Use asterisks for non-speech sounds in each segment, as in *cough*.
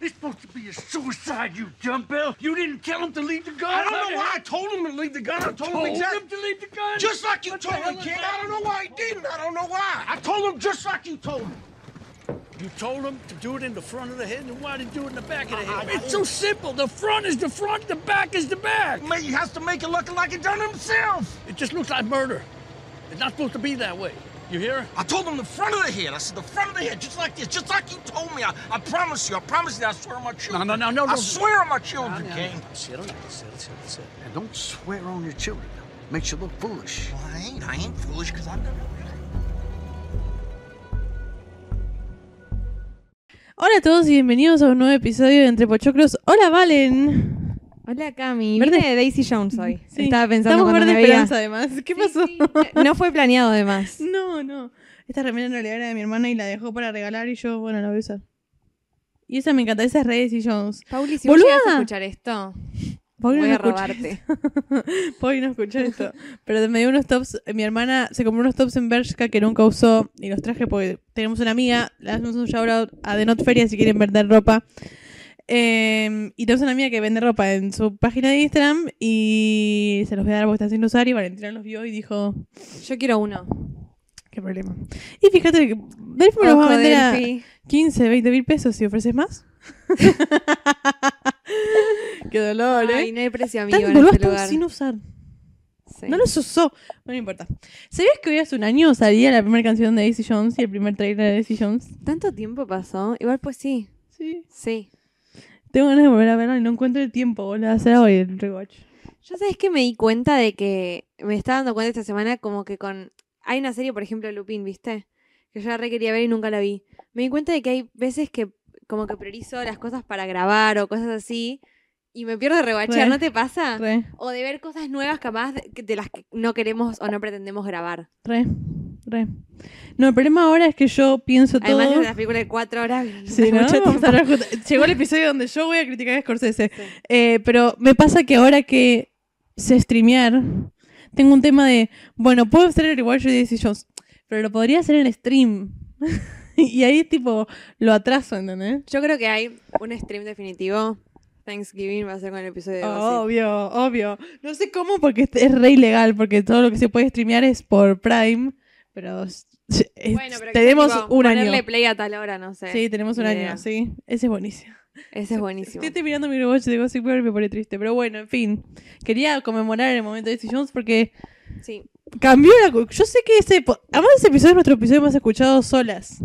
It's supposed to be a suicide, you dumbbell. You didn't tell him to leave the gun. I don't know why I told him to leave the gun. I told, Told him exactly. him to leave the gun. Just like you What told hell me, kid. I don't know why he didn't. I don't know why. I told him just like you told me. You told him to do it in the front of the head, and why did you do it in the back of the head? It's so simple. The front is the front, the back is the back. Maybe he has to make it look like he done it himself. It just looks like murder. It's not supposed to be that way. You hear? I told him the front of the head. I said the front of the head, just like this, just like you told me. I, I promise you. I promise you. I swear on my children. no, no, no, I no. swear on my children, King. Sit on sit, sit, sit. And don't swear on your children. Makes you look foolish. Well, I ain't. I ain't foolish because it. Hola a todos y bienvenidos a un nuevo episodio de Entre Pochoclos. Hola, Valen. Hola Cami, Verde- vine de Daisy Jones hoy. Sí, Estaba pensando estamos verde me veía. esperanza además. ¿Qué Sí, pasó? sí. Eh, No fue planeado además. *laughs* No, no. Esta remera en realidad era de mi hermana y la dejó para regalar y yo, bueno, la voy a usar. Y esa me encanta, esa es Reyes y Jones. Pauli, si Boluda. vos llegas a escuchar esto, voy no a robarte. *laughs* Pauli no escucha esto. Pero me dio unos tops. Mi hermana se compró unos tops en Bershka que nunca usó y los traje porque tenemos una amiga. Le hacemos un shout out a The Not Feria si quieren vender ropa. Eh, y tenemos una amiga que vende ropa en su página de Instagram y se los voy a dar porque está sin usar y Valentina los vio y dijo, Yo quiero uno. qué problema. Y fíjate que Delphi me los va a vender a Delphi. 15, 20 mil pesos si ofreces más. *laughs* qué dolor, ¿eh? Ay, no hay precio amigo Están en este están lugar. sin usar. Sí. No los usó. No me importa. ¿Sabías que hoy hace un año salía la primera canción de Daisy Jones y el primer trailer de Daisy Jones? ¿Tanto tiempo pasó? Igual pues sí. Sí. Sí. Tengo ganas de volver a verla y no encuentro el tiempo, boludo, hacer hoy el rewatch. Yo sabes que me di cuenta de que me estaba dando cuenta esta semana como que con... Hay una serie, por ejemplo, Lupin, ¿viste? Que yo la re quería ver y nunca la vi. Me di cuenta de que hay veces que como que priorizo las cosas para grabar o cosas así y me pierdo de Re. rebachear, ¿no te pasa? Re, O de ver cosas nuevas capaz de, de las que no queremos o no pretendemos grabar. re, re. No, el problema ahora es que yo pienso todo... Además de las películas de cuatro horas. *laughs* Llegó el episodio donde yo voy a criticar a Scorsese. Sí. Eh, pero me pasa que ahora que sé streamear, tengo un tema de, bueno, puedo hacer el rewatch de Daisy Jones, pero lo podría hacer en stream. *laughs* y ahí tipo lo atraso, ¿entendés? Yo creo que hay un stream definitivo. Thanksgiving va a ser con el episodio de obvio, obvio. No sé cómo porque es- es re ilegal, porque todo lo que se puede streamear es por Prime, pero es- Bueno, pero tenemos tipo, un ponerle año. play a tal hora, no sé. Sí, tenemos un año, sí. Ese es buenísimo. Ese es buenísimo. Estoy mirando mi rewatch de Gossip Girl y me pone triste. Pero bueno, en fin. Quería conmemorar el momento de Daisy Jones porque Sí. cambió la... Yo sé que ese... Además ese episodio es nuestro episodio más escuchado solas.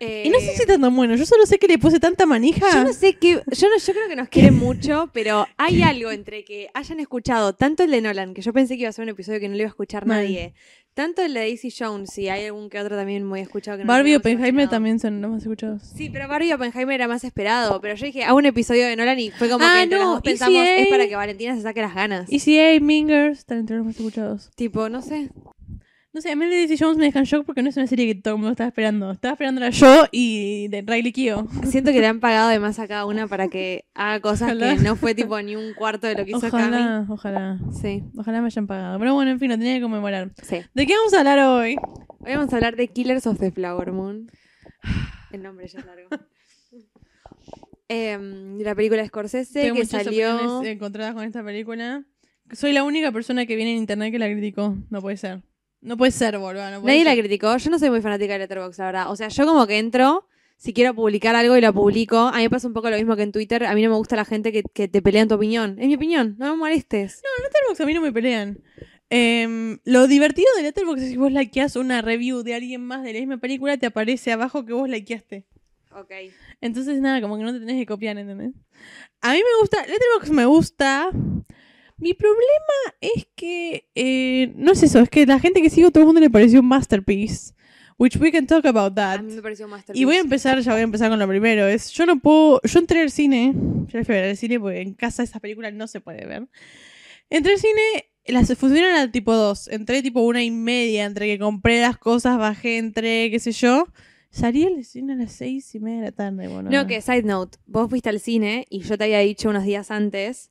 Y no sé si está tan bueno. Yo solo sé que le puse tanta manija. Yo no sé qué. Yo, no, yo creo que nos quieren mucho, pero hay algo entre que hayan escuchado tanto el de Nolan, que yo pensé que iba a ser un episodio que no le iba a escuchar nadie. Tanto el de Daisy Jones, y hay algún que otro también muy escuchado que no Barbie y nos Oppenheimer imaginado. también son los más escuchados. Sí, pero Barbie y Oppenheimer era más esperado. Pero yo dije, hago un episodio de Nolan y fue como Ah, que entre no, los dos pensamos, ECA. es para que Valentina se saque las ganas. ECA, Mingers, están entre los más escuchados. Tipo, no sé. No sé, a mí Daisy Jones me deja en shock porque no es una serie que todo el mundo estaba esperando. Estaba esperándola yo y de Riley Keough. *laughs* Siento que le han pagado de más a cada una para que haga cosas Ojalá. que no fue tipo ni un cuarto de lo que hizo Cami. Ojalá, ojalá. Sí, Ojalá me hayan pagado. Pero bueno, en fin, lo tenía que conmemorar. sí. ¿De qué vamos a hablar hoy? Hoy vamos a hablar de Killers of the Flower Moon. El nombre ya es largo. *sighs* Em, la película de Scorsese Tengo que muchas salió. encontradas con esta película. Soy la única persona que viene en internet que la criticó. No puede ser. No puede ser, boludo. No puede Nadie la criticó. Yo no soy muy fanática de Letterboxd, la verdad. O sea, yo como que entro, si quiero publicar algo y lo publico. A mí me pasa un poco lo mismo que en Twitter. A mí no me gusta la gente que, que te pelea en tu opinión. Es mi opinión, no me molestes. Letterboxd a mí no me pelean. Em, lo divertido de Letterboxd es que si vos likeás una review de alguien más de la misma película, te aparece abajo que vos likeaste. Ok. Entonces, nada, como que no te tenés que copiar, ¿entendés? A mí me gusta, Letterboxd me gusta. Mi problema es que, eh, no es eso, es que la gente que sigo, todo el mundo le pareció un masterpiece. Which we can talk about that. A mí me pareció más Y voy a empezar, ya voy a empezar con lo primero. Es, yo no puedo, yo entré al cine, yo fui a ver al cine porque en casa esa película no se puede ver. Entré al cine, las funcionaron al tipo 2. Entré tipo una y media, entre que compré las cosas, bajé, entré, qué sé yo. Salí al cine a las seis y media de la tarde, bueno. No, que side note, vos fuiste al cine y yo te había dicho unos días antes,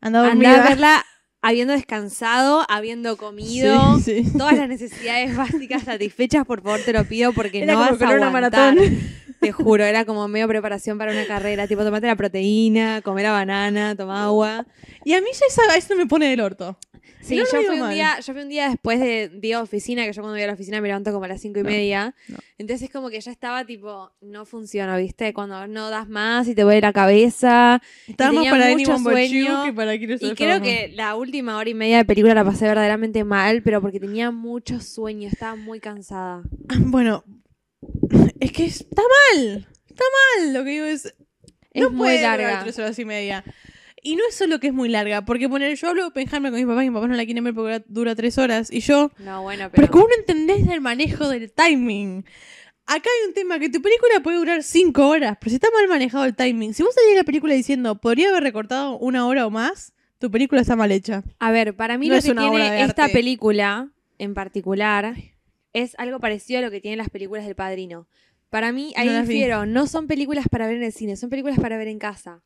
Andaba andá a verla habiendo descansado, habiendo comido, Sí, sí. todas las necesidades básicas satisfechas, por favor te lo pido porque Era no vas a correr una aguantar. maratón. Te juro, era como medio preparación para una carrera, tipo tomate la proteína, comer la banana, toma agua. Y a mí ya esa, eso me pone del orto. Sí, No yo fui un día, yo fui un día después de día de oficina, que yo cuando voy a la oficina me levanto como a las cinco y No, media. no. Entonces es como que ya estaba tipo, no funciona, ¿viste? Cuando no das más y te vuelve la cabeza. Tenía para mucho Anyone sueño. que para Y creo que la última hora y media de película la pasé verdaderamente mal, pero porque tenía mucho sueño, estaba muy cansada. *laughs* Bueno, es que está mal. Está mal. Lo que digo es. Es no muy puede larga. tres horas y media. Y no es solo que es muy larga, porque poner, yo hablo de Oppenheimer con mis papás y mis papás no la quieren ver porque dura tres horas. Y yo, No, bueno, pero pero... ¿cómo no entendés del manejo del timing? Acá hay un tema que tu película puede durar cinco horas, pero si está mal manejado el timing, si vos salís de la película diciendo podría haber recortado una hora o más, tu película está mal hecha. A ver, para mí No lo es que una tiene esta arte. película en particular es algo parecido a lo que tienen las películas del Padrino. Para mí, ahí No difiero, no son películas para ver en el cine, son películas para ver en casa.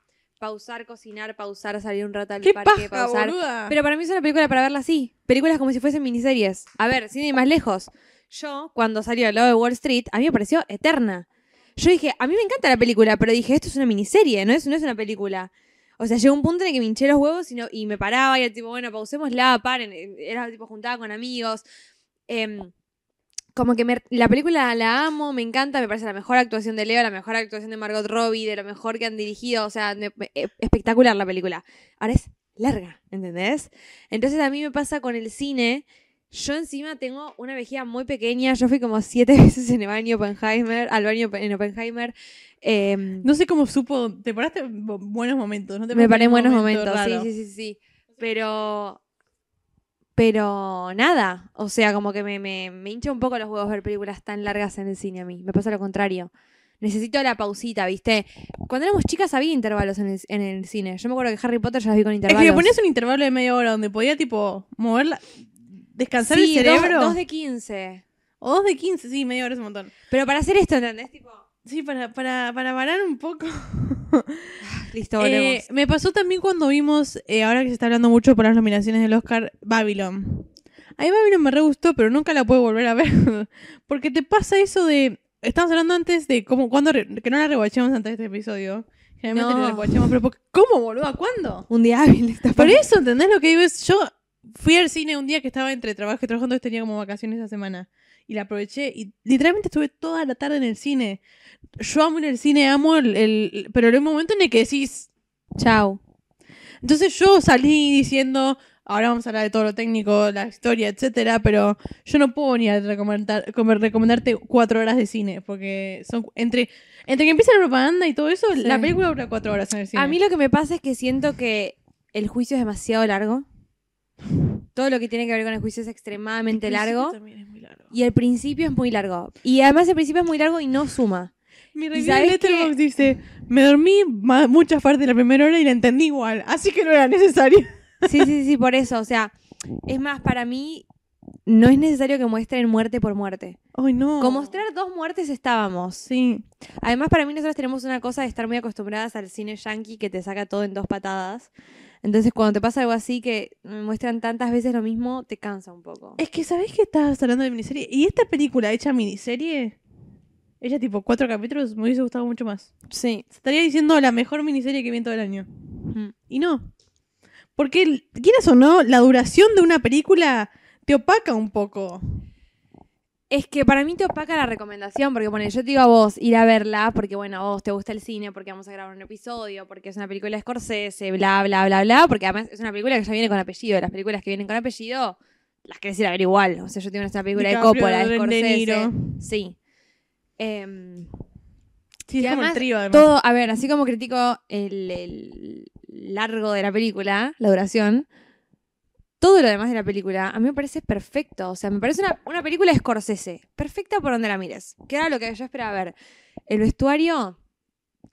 Pausar, cocinar, pausar, salir un rato al ¡Qué parque, paja, pausar. boluda! Pero para mí es una película para verla así. Películas como si fuesen miniseries. A ver, sin ir más lejos. Yo, cuando salió al lado de Wall Street, a mí me pareció eterna. Yo dije, a mí me encanta la película, pero dije, esto es una miniserie, no es, no es una película. O sea, llegó un punto en el que me hinché los huevos y, no- y me paraba y era tipo, bueno, pausémosla, paren. Era tipo juntada con amigos. Em, como que me- la película la amo, me encanta, me parece la mejor actuación de Leo, la mejor actuación de Margot Robbie, de lo mejor que han dirigido, o sea, me- me- e- espectacular la película. Ahora es larga, ¿entendés? Entonces a mí me pasa con el cine, yo encima tengo una vejiga muy pequeña, yo fui como siete *laughs* veces en el baño Oppenheimer, al baño en Oppenheimer, em, No sé cómo supo, te paraste en bu- buenos momentos, ¿no? Te me paré en buenos momento momentos, sí, sí, sí, sí, pero... Pero nada, o sea, como que me, me, me hincha un poco los huevos ver películas tan largas en el cine a mí. Me pasa lo contrario. Necesito la pausita, ¿viste? Cuando éramos chicas había intervalos en el, en el cine. Yo me acuerdo que Harry Potter ya las vi con Es intervalos. que le ponías un intervalo de media hora donde podía, tipo, moverla, descansar Sí, el dos- cerebro. Dos, de 15. O dos de 15, sí, media hora es un montón. Pero para hacer esto, ¿entendés? Tipo, Sí, para, para, para parar un poco. *laughs* listo, volvemos. Eh, me pasó también cuando vimos, eh, ahora que se está hablando mucho por las nominaciones del Oscar, Babylon. A mí Babylon me re gustó, pero nunca la puedo volver a ver. *laughs* Porque te pasa eso de. Estamos hablando antes de cómo, cuando re- que no la rewatchamos antes de este episodio. Generalmente No. la rewatchamos, pero ¿por- ¿cómo, boludo? ¿Cuándo? Un día hábil. Por eso, ¿entendés lo que digo? Es, yo fui al cine un día que estaba entre trabajo y trabajando, tenía como vacaciones esa semana. Y la aproveché y literalmente estuve toda la tarde en el cine. Yo amo ir al cine, amo el, el- Pero hay un momento en el que decís... Chau. Entonces yo salí diciendo, ahora vamos a hablar de todo lo técnico, la historia, etcétera, pero yo no puedo ni a recomendar, recomendarte cuatro horas de cine, porque son entre, entre que empieza la propaganda y todo eso, Sí. la película dura cuatro horas en el cine. A mí lo que me pasa es que siento que el juicio es demasiado largo. Todo lo que tiene que ver con el juicio es extremadamente El largo. también es muy largo. Y el principio es muy largo. Y además el principio es muy largo y no suma. Mi ¿Y review de Letterboxd dice, me dormí muchas partes de la primera hora y la entendí igual, así que no era necesario. *laughs* Sí, sí, sí, por eso. O sea, es más, para mí no es necesario que muestren muerte por muerte. Ay, no. Con mostrar dos muertes estábamos. Sí. Además, para mí nosotros tenemos una cosa de estar muy acostumbradas al cine yankee que te saca todo en dos patadas. Entonces, cuando te pasa algo así que muestran tantas veces lo mismo, te cansa un poco. Es que, ¿sabés que estabas hablando de miniserie? Y esta película hecha miniserie, ella tipo cuatro capítulos, me hubiese gustado mucho más. Sí. Estaría diciendo la mejor miniserie que vi en todo el año. Ujú. Y no. Porque, quieras o no, la duración de una película te opaca un poco. Es que para mí te opaca la recomendación, porque bueno, yo te digo a vos ir a verla, porque bueno, a vos te gusta el cine, porque vamos a grabar un episodio, porque es una película de Scorsese, bla, bla, bla, bla, porque además es una película que ya viene con apellido. Las películas que vienen con apellido, las querés ir a ver igual. O sea, yo tengo una película de Coppola, de De Scorsese. Niro. Sí. Em, Sí, es como el además, trío, además. todo, a ver, así como critico el, el largo de la película, la duración, todo lo demás de la película a mí me parece perfecto. O sea, me parece una, una película de Scorsese. Perfecta por donde la mires. Que era lo que yo esperaba ver. El vestuario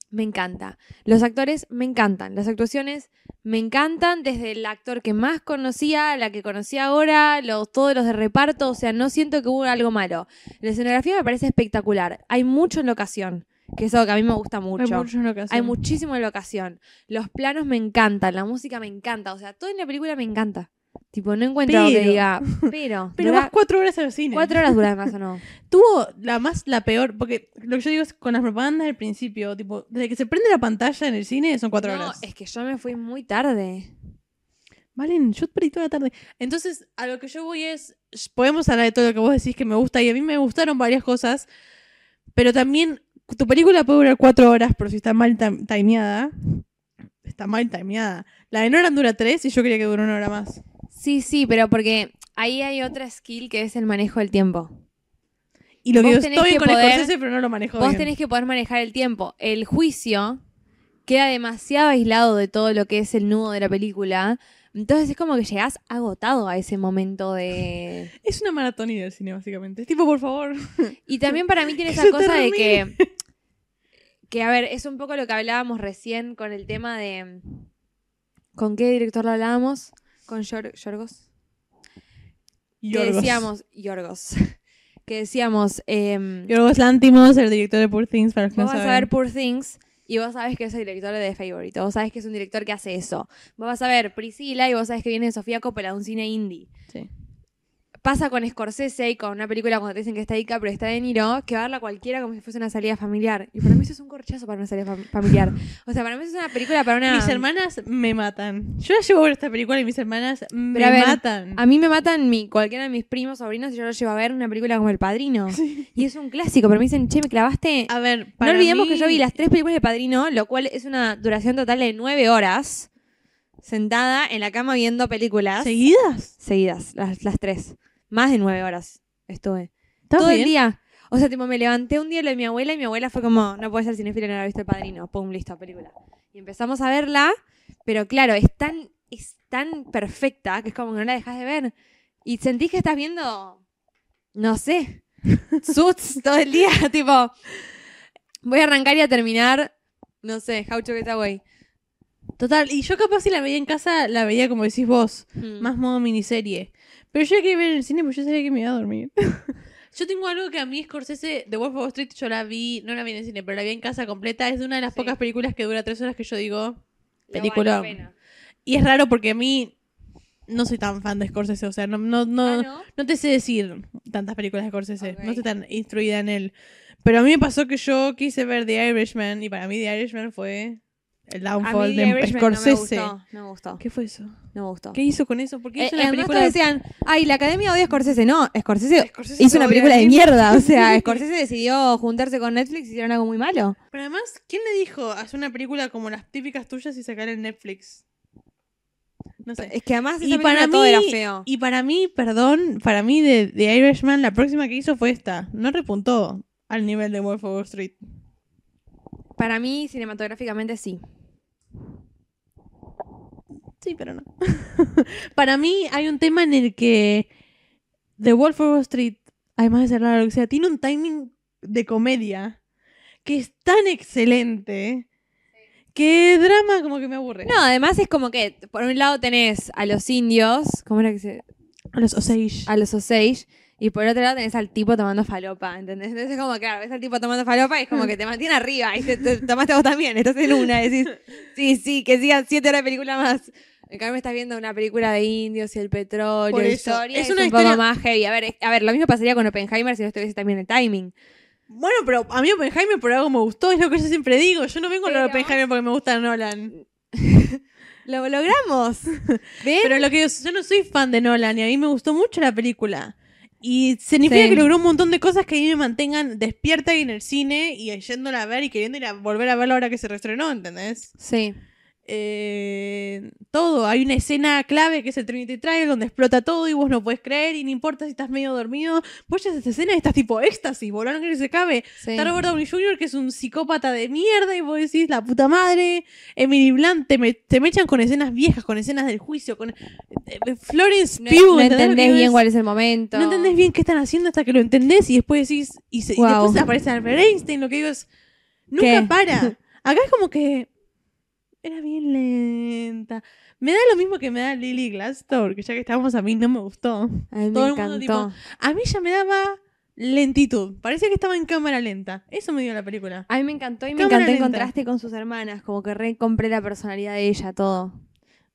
me encanta. Los actores me encantan. Las actuaciones me encantan. Desde el actor que más conocía, la que conocía ahora, los, todos los de reparto. O sea, no siento que hubo algo malo. La escenografía me parece espectacular. Hay mucho en locación. que es algo que a mí me gusta mucho. Hay mucho en ocasión. Hay muchísimo en locación. Los planos me encantan, la música me encanta. O sea, todo en la película me encanta. Tipo, no encuentro que diga. *laughs* Pero. Pero dura vas cuatro horas al cine. cuatro horas dura más o no. *laughs* Tuvo la más, la peor, porque lo que yo digo es con las propagandas del principio, tipo, desde que se prende la pantalla en el cine son cuatro No, horas. es que yo me fui muy tarde. Valen, yo perdí toda la tarde. Entonces, a lo que yo voy es, podemos hablar de todo lo que vos decís que me gusta y a mí me gustaron varias cosas, pero también tu película puede durar cuatro horas, pero si está mal timeada, está mal timeada. La de Nolan dura tres y yo quería que durara una hora más. Sí, sí, pero porque ahí hay otra skill que es el manejo del tiempo. Y lo que Vos tenés estoy que con poder- Scorsese, pero no lo manejo Vos bien. tenés que poder manejar el tiempo. El juicio queda demasiado aislado de todo lo que es el nudo de la película. Entonces es como que llegás agotado a ese momento de... *laughs* Es una maratonía del cine, básicamente. Es tipo, por favor. *laughs* Y también para mí tiene *laughs* esa cosa de que... Que, a ver, es un poco lo que hablábamos recién con el tema de... ¿Con qué director lo hablábamos? ¿Con Yor- Yorgos? Que Yorgos. decíamos... Yorgos. *laughs* que decíamos... em, Yorgos Lantimos, el director de Poor Things, para los que no Vos vas a ver Poor Things y vos sabés que es el director de The Favorite. Vos sabés que es un director que hace eso. Vos vas a ver Priscila y vos sabés que viene Sofía Coppola, un cine indie. Sí. Pasa con Scorsese y con una película cuando te dicen que está DiCaprio está De Niro, que va a verla cualquiera como si fuese una salida familiar. Y para mí eso es un corchazo para una salida fam- familiar. O sea, para mí eso es una película para una... Mis hermanas me matan. Yo la llevo a ver esta película y mis hermanas me Pero a ver, matan. A mí me matan mi, cualquiera de mis primos, sobrinos, y yo los llevo a ver una película como El Padrino. Y es un clásico, pero me dicen, che, me clavaste... A ver, No para olvidemos mí- que yo vi las tres películas de Padrino, lo cual es una duración total de nueve horas, sentada en la cama viendo películas ¿Seguidas? seguidas, las, las tres. Más de nueve horas estuve. ¿Está Todo el día. O sea, tipo, me levanté un día lo de mi abuela y mi abuela fue como, no puede ser cinefila no haber visto El Padrino. Pum, listo, película. Y empezamos a verla, pero claro, es tan, es tan perfecta que es como que no la dejas de ver. Y sentís que estás viendo, no sé, *laughs* Suits todo el día, *laughs* tipo, voy a arrancar y a terminar, no sé, How to Get Away. Total, y yo capaz si la veía en casa, la veía como decís vos, Mm. más modo miniserie. Pero yo la quería ver en el cine porque yo sabía que me iba a dormir. *laughs* yo tengo algo que a mí Scorsese, The Wolf of Wall Street, yo la vi, no la vi en el cine, pero la vi en casa completa. Es de una de las Sí. pocas películas que dura tres horas que yo digo, película. vale. Y es raro porque a mí no soy tan fan de Scorsese, o sea, no, no, no, Ah, ¿no? no te sé decir tantas películas de Scorsese, no estoy tan instruida en él. Pero a mí me pasó que yo quise ver The Irishman y para mí The Irishman fue el A mí downfall de Irishman no me Scorsese. gustó, no me gustó. ¿Qué fue eso? No me gustó. ¿Qué hizo con eso? Porque Eh, hizo una además película decían, ay, la academia odia a Scorsese. No, Scorsese, Scorsese hizo una película de mierda. O sea, *laughs* Scorsese decidió juntarse con Netflix y hicieron algo muy malo. Pero además, ¿quién le dijo hacer una película como las típicas tuyas y sacar en Netflix? No sé. Es que además esa Y para, todo mí, era feo. y para mí, perdón, para mí de, de Irishman, la próxima que hizo fue esta. No repuntó al nivel de Wolf of Wall Street. Para mí, cinematográficamente sí. Sí, pero no. *laughs* para mí hay un tema en el que The Wolf of Wall Street, además de ser que sea, tiene un timing de comedia que es tan excelente que drama como que me aburre. No, además es como que, por un lado tenés a los indios, ¿cómo era que se...? A los Osage. A los Osage, y por otro lado tenés al tipo tomando falopa, ¿entendés? Entonces es como, claro, ves al tipo tomando falopa y es como que te mantiene arriba, y te, te tomaste vos también, estás en una, decís, *laughs* sí, sí, que sigan siete horas de película más. En cambio estás viendo una película de indios y el petróleo, Por eso, historia, es es, una un historia- poco más heavy. A ver, es- a ver, lo mismo pasaría con Oppenheimer si no estuviese también el timing. Bueno, pero a mí Oppenheimer por algo me gustó, es lo que yo siempre digo. Yo no vengo a hablar de Pero- Oppenheimer porque me gusta Nolan. *laughs* ¡Lo logramos! ¿Ven? *laughs* Pero lo que yo, yo no soy fan de Nolan y a mí me gustó mucho la película. Y significa Sí. que logró un montón de cosas que a mí me mantengan despierta y en el cine y yéndola a ver y queriendo ir a volver a verla ahora que se reestrenó, ¿entendés? Sí. Eh, todo. Hay una escena clave que es el Trinity Trial donde explota todo y vos no puedes creer y no importa si estás medio dormido. Vos ya esa escena y estás tipo éxtasis, volaron que se cabe. sí. Está Robert Downey Jr., que es un psicópata de mierda, y vos decís, la puta madre. Emily Blunt, te, me, te mechan con escenas viejas, con escenas del juicio, con. eh, eh, Florence No, Pugh, no ¿entendés bien cuál es el momento. No entendés bien qué están haciendo hasta que lo entendés y después decís. Y, se- y Wow. después aparece Albert Einstein. Lo que digo es. Nunca ¿Qué? para. *laughs* Acá es como que. Era bien lenta. Me da lo mismo que me da Lily Glassdoor, que ya que estábamos a mí no me gustó. A mí me todo el mundo, encantó. A mí ya me daba lentitud. Parecía que estaba en cámara lenta. Eso me dio la película. A mí me encantó y me Cámara encantó el contraste con sus hermanas. Como que re compré la personalidad de ella, todo.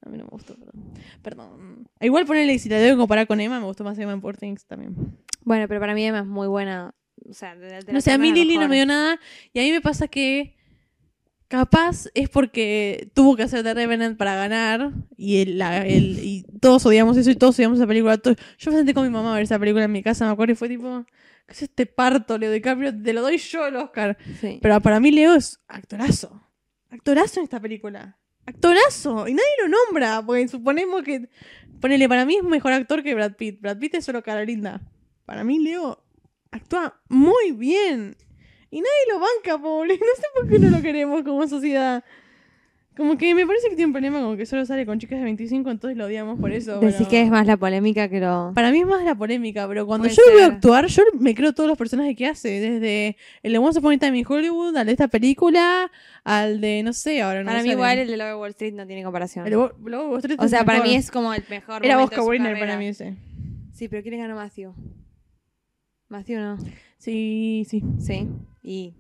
A mí no me gustó, perdón. Perdón. Igual ponerle, si la debo comparar con Emma, me gustó más Emma en Poor Things también. Bueno, pero para mí Emma es muy buena. O sea, de, de No sé, a mí Lily no me dio nada. Y a mí me pasa que capaz es porque tuvo que hacer The Revenant para ganar. Y, el, la- el- y todos odiamos eso y todos odiamos esa película. Yo me senté con mi mamá a ver esa película en mi casa, me acuerdo, y fue tipo... ¿Qué es este parto, Leo DiCaprio? Te lo doy yo el Oscar. Sí. Pero para mí Leo es actorazo. Actorazo en esta película. Actorazo. Y nadie lo nombra, porque suponemos que... Ponele, para mí es mejor actor que Brad Pitt. Brad Pitt es solo cara linda. Para mí Leo actúa muy bien. Y nadie lo banca, pobre. *laughs* No sé por qué no lo queremos como sociedad. Como que me parece que tiene un problema como que solo sale con chicas de 25, entonces lo odiamos por eso. Decís pero- que es más la polémica que lo. Para mí es más la polémica, pero cuando Puede yo veo actuar, yo me creo todos los personajes que hace. Desde el de Once Upon a Time in Hollywood, al de esta película, al de, no sé, ahora no Para mí, sale. igual, el de Love Wall Street no tiene comparación. El de Wall Street o sea, para mejor. mí es como el mejor. Era Oscar Winner para mí ese. Sí, pero ¿quién ganó a Matthew? Matthew no. Sí, sí. Sí. Y.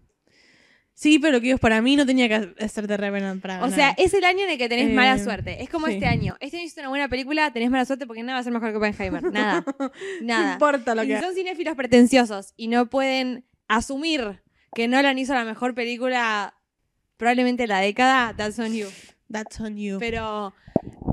Sí, pero que digo es, para mí no tenía que hacer de Revenant para O ganar. sea, es el año en el que tenés Eh, mala suerte. Es como sí. este año. Este año hiciste una buena película, tenés mala suerte porque nada va a ser mejor que Oppenheimer. *laughs* Nada. no Nada. importa lo Y que si son cinéfilos pretenciosos y no pueden asumir que Nolan hizo la mejor película probablemente de la década, that's on you. That's on you. Pero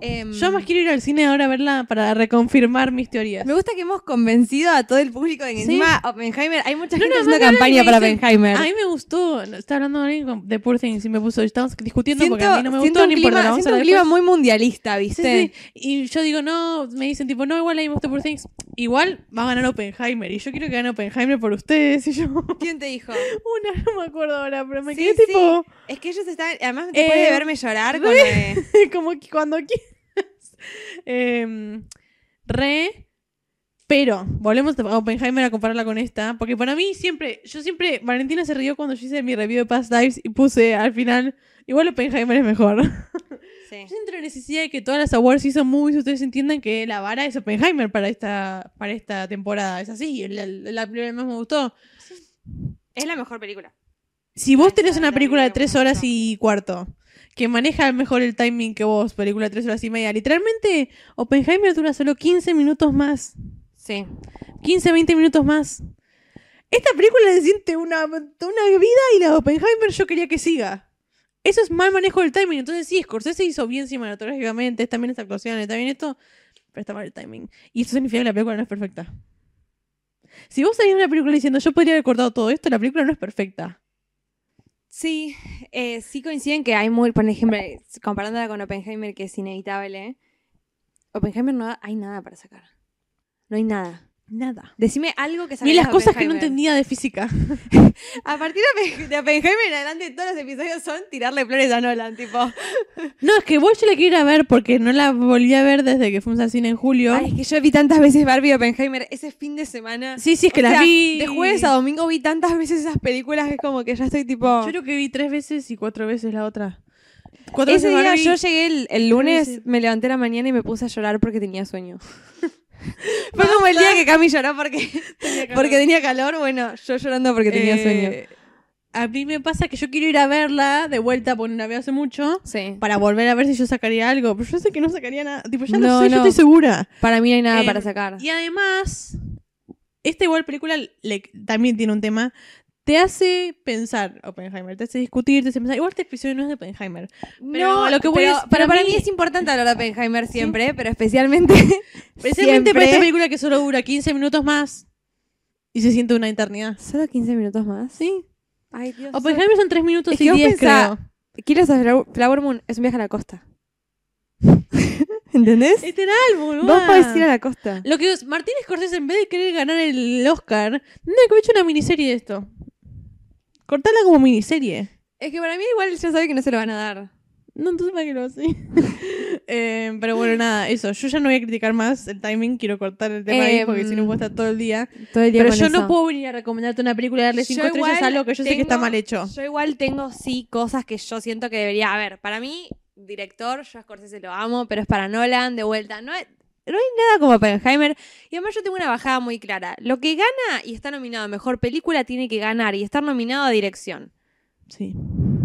em, Yo más quiero ir al cine ahora a verla para reconfirmar mis teorías. me gusta que hemos convencido a todo el público de que Sí. encima Oppenheimer, hay mucha No, gente no, haciendo más campaña para dice- Oppenheimer. A mí me gustó. Estaba hablando alguien de Poor Things y me puso. Estamos discutiendo siento porque a mí no me gustó ni por siento un clima muy mundialista, ¿viste? sí. Y yo digo, no, me dicen tipo, no, igual a mí me gustó Poor Things. Igual va a ganar Oppenheimer. Y yo quiero que gane Oppenheimer por ustedes. Y yo, una, *laughs* ¿Quién te dijo? no me acuerdo ahora, pero me Sí, quedé sí. tipo, Es que ellos están, además después Eh, de verme llorar *laughs* con de- como cuando quieras. *laughs* Em, re. Pero, volvemos a Oppenheimer a compararla con esta. Porque para mí siempre, yo siempre, Valentina se rió cuando yo hice mi review de Past Lives y puse al final, igual Oppenheimer es mejor. *laughs* Sí. Yo siento la necesidad de que todas las awards season movies ustedes entiendan que la vara es Oppenheimer para esta, para esta temporada. Es así, la, la primera vez me gustó. Es la mejor película. Si vos tenés una la película de tres horas y cuarto, que maneja mejor el timing que vos, película tres horas y media, literalmente Oppenheimer dura solo 15 minutos más. Sí. 15, 20 minutos más. Esta película se siente una, una vida y la de Oppenheimer yo quería que siga. Eso es mal manejo del timing. Entonces sí, Scorsese hizo bien cinematográficamente, está bien esta actuación, está bien esto, pero está mal el timing. Y eso significa que la película no es perfecta. Si vos salís de una película diciendo yo podría haber cortado todo esto, la película no es perfecta. Sí, eh, sí coinciden que hay muy, por ejemplo, eh, comparándola con Oppenheimer, que es inevitable, Oppenheimer no hay nada para sacar. No hay nada. Nada. Decime algo que Ni sacarías las cosas que no entendía de física. *laughs* A partir de Oppen- de Oppenheimer en adelante, todos los episodios son tirarle flores a Nolan, tipo. No, es que vos yo la quiero ir a ver porque no la volví a ver desde que fuimos al cine en julio. Ay, es que yo vi tantas veces Barbie y Oppenheimer ese fin de semana. sí, sí, es que O la sea, vi. De jueves a domingo vi tantas veces esas películas que es como que ya estoy tipo. Yo creo que vi tres veces y cuatro veces la otra. Cuatro Ese veces día Barbie. yo llegué el, el lunes, me levanté a la mañana y me puse a llorar porque tenía sueño. *laughs* *laughs* Fue como el día que Cami lloró porque *laughs* porque tenía calor. Bueno, yo llorando porque tenía sueño. Eh, A mí me pasa que yo quiero ir a verla de vuelta porque no la veo hace mucho. Sí. Para volver a ver si yo sacaría algo. Pero yo sé que no sacaría nada. Tipo, ya lo No, sé, yo no. estoy segura. Para mí no hay nada Eh, para sacar. Y además, esta igual película le- también tiene un tema. Te hace pensar, Oppenheimer, te hace discutir, te hace pensar. Igual este episodio no es de Oppenheimer. Pero no, lo que voy pero, para para mí- mí es importante hablar de Oppenheimer siempre, pero especialmente. *laughs* Especialmente para esta película que solo dura 15 minutos más y se siente una eternidad. ¿Solo 15 minutos más? Sí. Ay, Dios. Oppenheimer son 3 minutos Es y que vos 10, pensá- creo. Killers of Flower- Moon es un viaje a la costa. *laughs* ¿Entendés? Literal, boludo. Vos podés ir a la costa. Lo que es, Martín Scorsese, en vez de querer ganar el Oscar, tendría que haber hecho una miniserie de esto. Cortarla como miniserie. Es que para mí igual ya sabe que no se lo van a dar. No, entonces para qué lo hace. *laughs* Eh, pero bueno, nada, eso. Yo ya no voy a criticar más el timing, quiero cortar el tema ahí porque Em, si no puedo estar todo el día. Todo el día Pero yo eso. no puedo venir a recomendarte una película y darle 5 Yo estrellas a algo que yo sé que está mal hecho. Yo igual tengo sí cosas que yo siento que debería. A ver, para mí, director, yo a Scorsese lo amo, pero es para Nolan, de vuelta. No es- no hay nada como Oppenheimer. Y además yo tengo una bajada muy clara. Lo que gana y está nominado a mejor película tiene que ganar y estar nominado a dirección. Sí.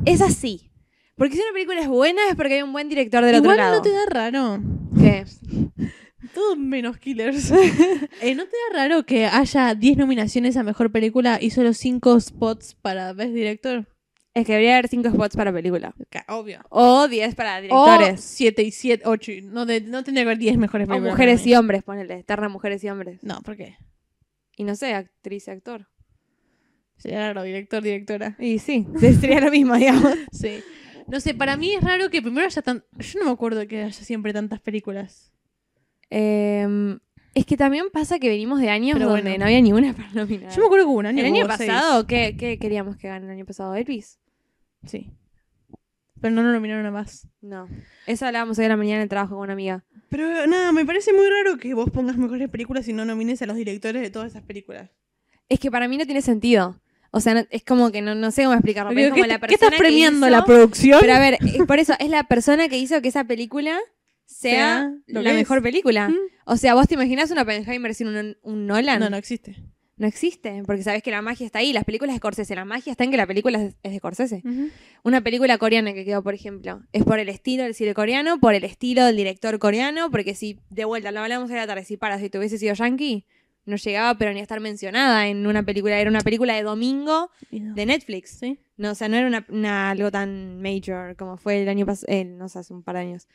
Es así. Porque si una película es buena es porque hay un buen director del Igual otro lado. no te da raro. ¿Qué? *laughs* Todo menos killers. *laughs* Eh, ¿No te da raro que haya 10 nominaciones a mejor película y solo 5 spots para Best Director? Es que debería haber 5 spots para película. Obvio. O 10 para O directores. 7 y 7, 8. No, de- no tendría que haber 10 mejores O, películas. mujeres para y hombres, ponele. Eterna mujeres y hombres. No, ¿por qué? Y no sé, actriz y actor. Sería raro, director, directora. Y sí, *laughs* sería lo mismo, digamos. *laughs* Sí. No sé, para mí es raro que primero haya tan... Yo no me acuerdo que haya siempre tantas películas. Em, es que también pasa que venimos de años Pero donde bueno. no había ni una *laughs* para nominar. Yo me acuerdo que hubo un año ¿El año pasado ¿qué, qué queríamos que gane el año pasado? ¿Elvis? Sí. Pero no lo nominaron a más. No. Eso hablábamos hoy en la mañana en el trabajo con una amiga. Pero nada, me parece muy raro que vos pongas mejores películas y no nomines a los directores de todas esas películas. Es que para mí no tiene sentido. O sea, no- es como que no, no sé cómo explicarlo. pero es como ¿qué, la qué estás persona que premiando? hizo- ¿La producción? Pero a ver, eh, por eso, es la persona que hizo que esa película sea, la mejor es. película. Mm. O sea, ¿vos te imaginás un Oppenheimer sin un, un Nolan? No, no existe. No existe, porque sabes que la magia está ahí. Las películas de Scorsese, la magia está en que la película es de Scorsese. Una película coreana que quedó, por ejemplo, es por el estilo del cine coreano, por el estilo del director coreano, porque si, de vuelta, lo hablamos de la tarde, si para, si tuviese sido yankee, no llegaba pero ni a estar mencionada en una película, era una película de domingo de Netflix. Sí. No, o sea, no era una, una- algo tan major como fue el año pasado, no sé, hace un par de años.